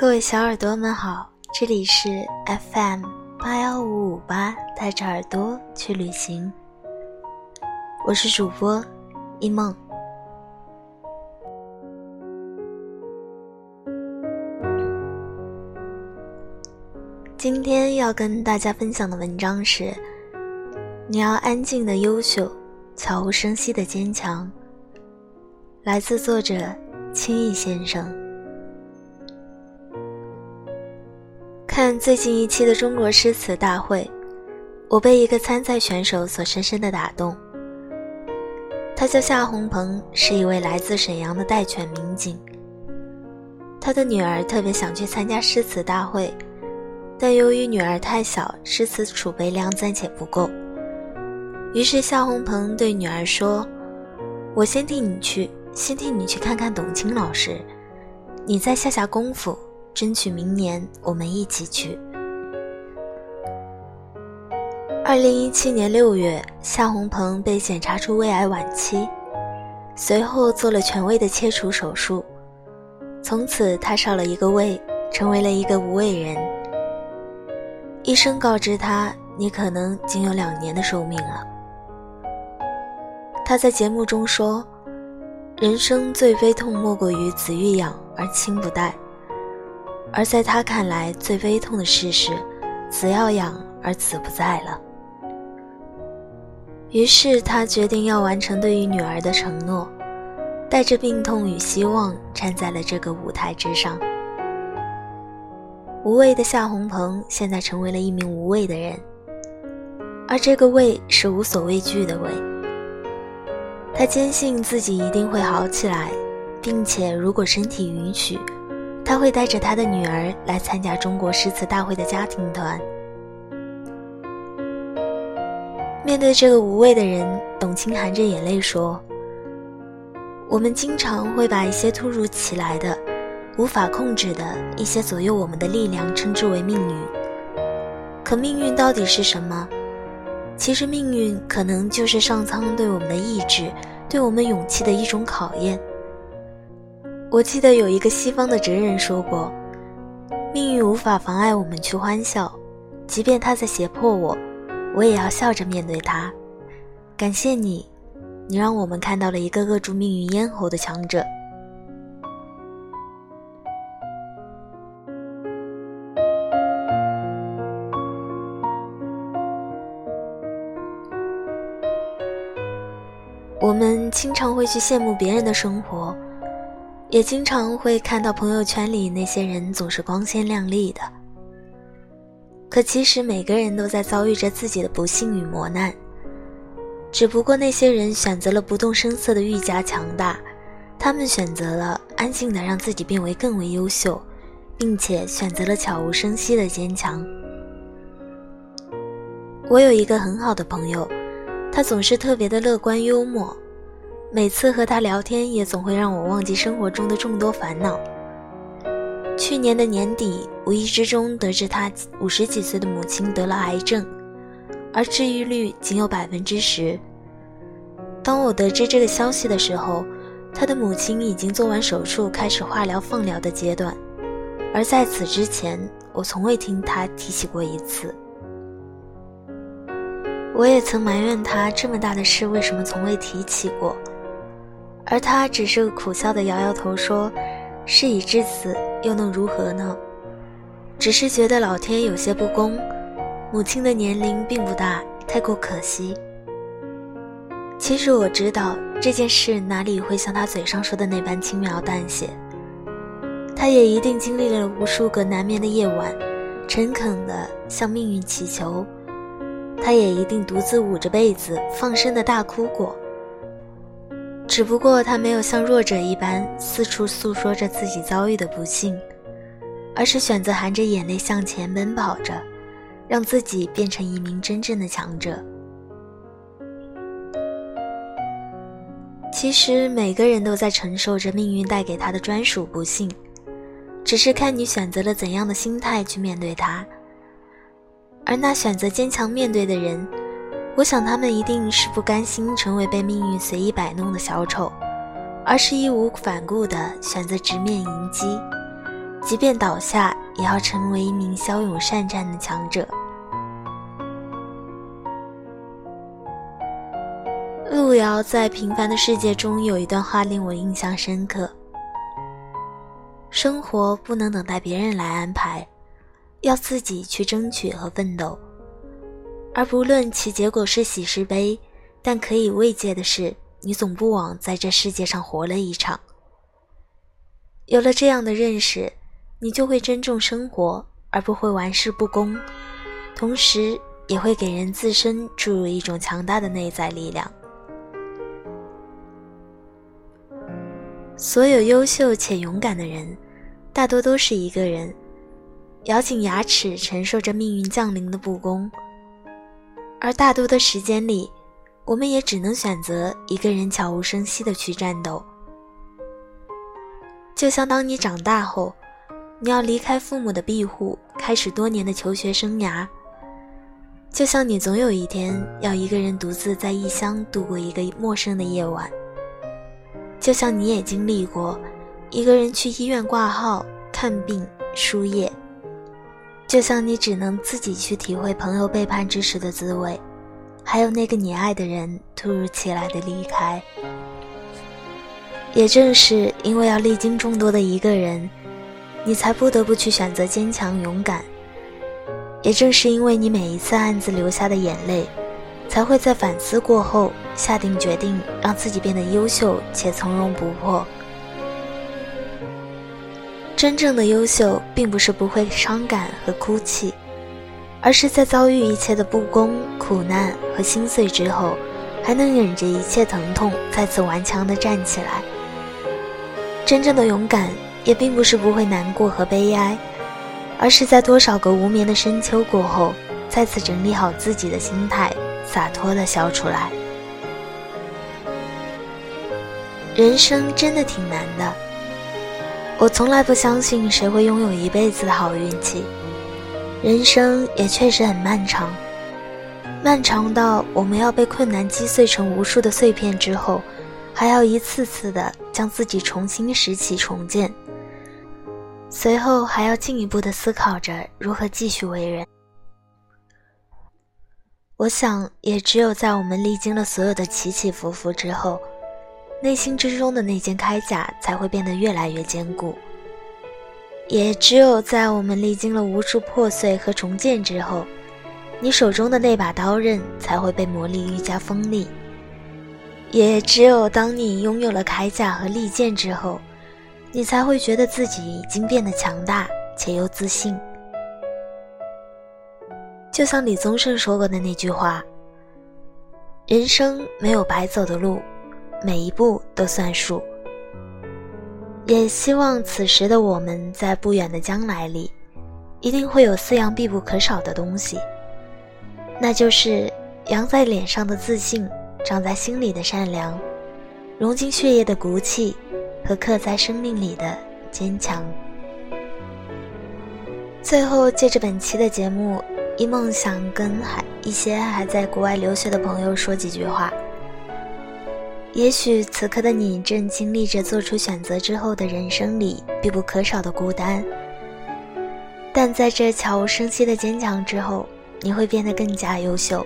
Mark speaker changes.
Speaker 1: 各位小耳朵们好，这里是 FM 八幺五五八，带着耳朵去旅行。我是主播一梦。今天要跟大家分享的文章是：你要安静的优秀，悄无声息的坚强。来自作者轻易先生。看最近一期的中国诗词大会，我被一个参赛选手所深深的打动。他叫夏红鹏，是一位来自沈阳的带犬民警。他的女儿特别想去参加诗词大会。但由于女儿太小，诗词储备量暂且不够。于是夏红鹏对女儿说：“我先替你去，先替你去看看董卿老师，你再下下功夫，争取明年我们一起去。”二零一七年六月，夏红鹏被检查出胃癌晚期，随后做了全胃的切除手术，从此他少了一个胃，成为了一个无胃人。医生告知他：“你可能仅有两年的寿命了。”他在节目中说：“人生最悲痛莫过于子欲养而亲不待，而在他看来，最悲痛的事是子要养而子不在了。”于是他决定要完成对于女儿的承诺，带着病痛与希望站在了这个舞台之上。无畏的夏红鹏现在成为了一名无畏的人，而这个畏是无所畏惧的畏。他坚信自己一定会好起来，并且如果身体允许，他会带着他的女儿来参加中国诗词大会的家庭团。面对这个无畏的人，董卿含着眼泪说：“我们经常会把一些突如其来的。”无法控制的一些左右我们的力量，称之为命运。可命运到底是什么？其实命运可能就是上苍对我们的意志、对我们勇气的一种考验。我记得有一个西方的哲人说过：“命运无法妨碍我们去欢笑，即便他在胁迫我，我也要笑着面对他。”感谢你，你让我们看到了一个扼住命运咽喉的强者。我们经常会去羡慕别人的生活，也经常会看到朋友圈里那些人总是光鲜亮丽的。可其实每个人都在遭遇着自己的不幸与磨难，只不过那些人选择了不动声色的愈加强大，他们选择了安静的让自己变为更为优秀，并且选择了悄无声息的坚强。我有一个很好的朋友。他总是特别的乐观幽默，每次和他聊天也总会让我忘记生活中的众多烦恼。去年的年底，无意之中得知他五十几岁的母亲得了癌症，而治愈率仅有百分之十。当我得知这个消息的时候，他的母亲已经做完手术，开始化疗放疗的阶段，而在此之前，我从未听他提起过一次。我也曾埋怨他这么大的事为什么从未提起过，而他只是苦笑的摇摇头说：“事已至此，又能如何呢？只是觉得老天有些不公，母亲的年龄并不大，太过可惜。”其实我知道这件事哪里会像他嘴上说的那般轻描淡写，他也一定经历了无数个难眠的夜晚，诚恳地向命运祈求。他也一定独自捂着被子放声的大哭过，只不过他没有像弱者一般四处诉说着自己遭遇的不幸，而是选择含着眼泪向前奔跑着，让自己变成一名真正的强者。其实每个人都在承受着命运带给他的专属不幸，只是看你选择了怎样的心态去面对它。而那选择坚强面对的人，我想他们一定是不甘心成为被命运随意摆弄的小丑，而是义无反顾地选择直面迎击，即便倒下，也要成为一名骁勇善战的强者。路遥在《平凡的世界》中有一段话令我印象深刻：生活不能等待别人来安排，要自己去争取和奋斗。而不论其结果是喜是悲，但可以慰藉的是，你总不枉在这世界上活了一场。有了这样的认识，你就会珍重生活，而不会玩世不恭，同时也会给人自身注入一种强大的内在力量。所有优秀且勇敢的人，大多都是一个人，咬紧牙齿承受着命运降临的不公。而大多的时间里，我们也只能选择一个人悄无声息的去战斗。就像当你长大后，你要离开父母的庇护，开始多年的求学生涯；就像你总有一天要一个人独自在异乡度过一个陌生的夜晚。就像你也经历过一个人去医院挂号、看病、输液；就像你只能自己去体会朋友背叛之时的滋味，还有那个你爱的人突如其来的离开。也正是因为要历经众多的一个人，你才不得不去选择坚强勇敢。也正是因为你每一次暗自流下的眼泪。才会在反思过后下定决定，让自己变得优秀且从容不迫。真正的优秀，并不是不会伤感和哭泣，而是在遭遇一切的不公、苦难和心碎之后，还能忍着一切疼痛，再次顽强地站起来。真正的勇敢，也并不是不会难过和悲哀，而是在多少个无眠的深秋过后，再次整理好自己的心态。洒脱的笑出来。人生真的挺难的，我从来不相信谁会拥有一辈子的好运气。人生也确实很漫长，漫长到我们要被困难击碎成无数的碎片之后，还要一次次的将自己重新拾起重建，随后还要进一步的思考着如何继续为人。我想，也只有在我们历经了所有的起起伏伏之后，内心之中的那件铠甲才会变得越来越坚固。也只有在我们历经了无数破碎和重建之后，你手中的那把刀刃才会被磨砺愈加锋利。也只有当你拥有了铠甲和利剑之后，你才会觉得自己已经变得强大且又自信。就像李宗盛说过的那句话：“人生没有白走的路，每一步都算数。”也希望此时的我们在不远的将来里，一定会有四样必不可少的东西，那就是扬在脸上的自信，长在心里的善良，融进血液的骨气，和刻在生命里的坚强。最后，借着本期的节目。一梦想跟还一些还在国外留学的朋友说几句话。也许此刻的你正经历着做出选择之后的人生里必不可少的孤单，但在这悄无声息的坚强之后，你会变得更加优秀。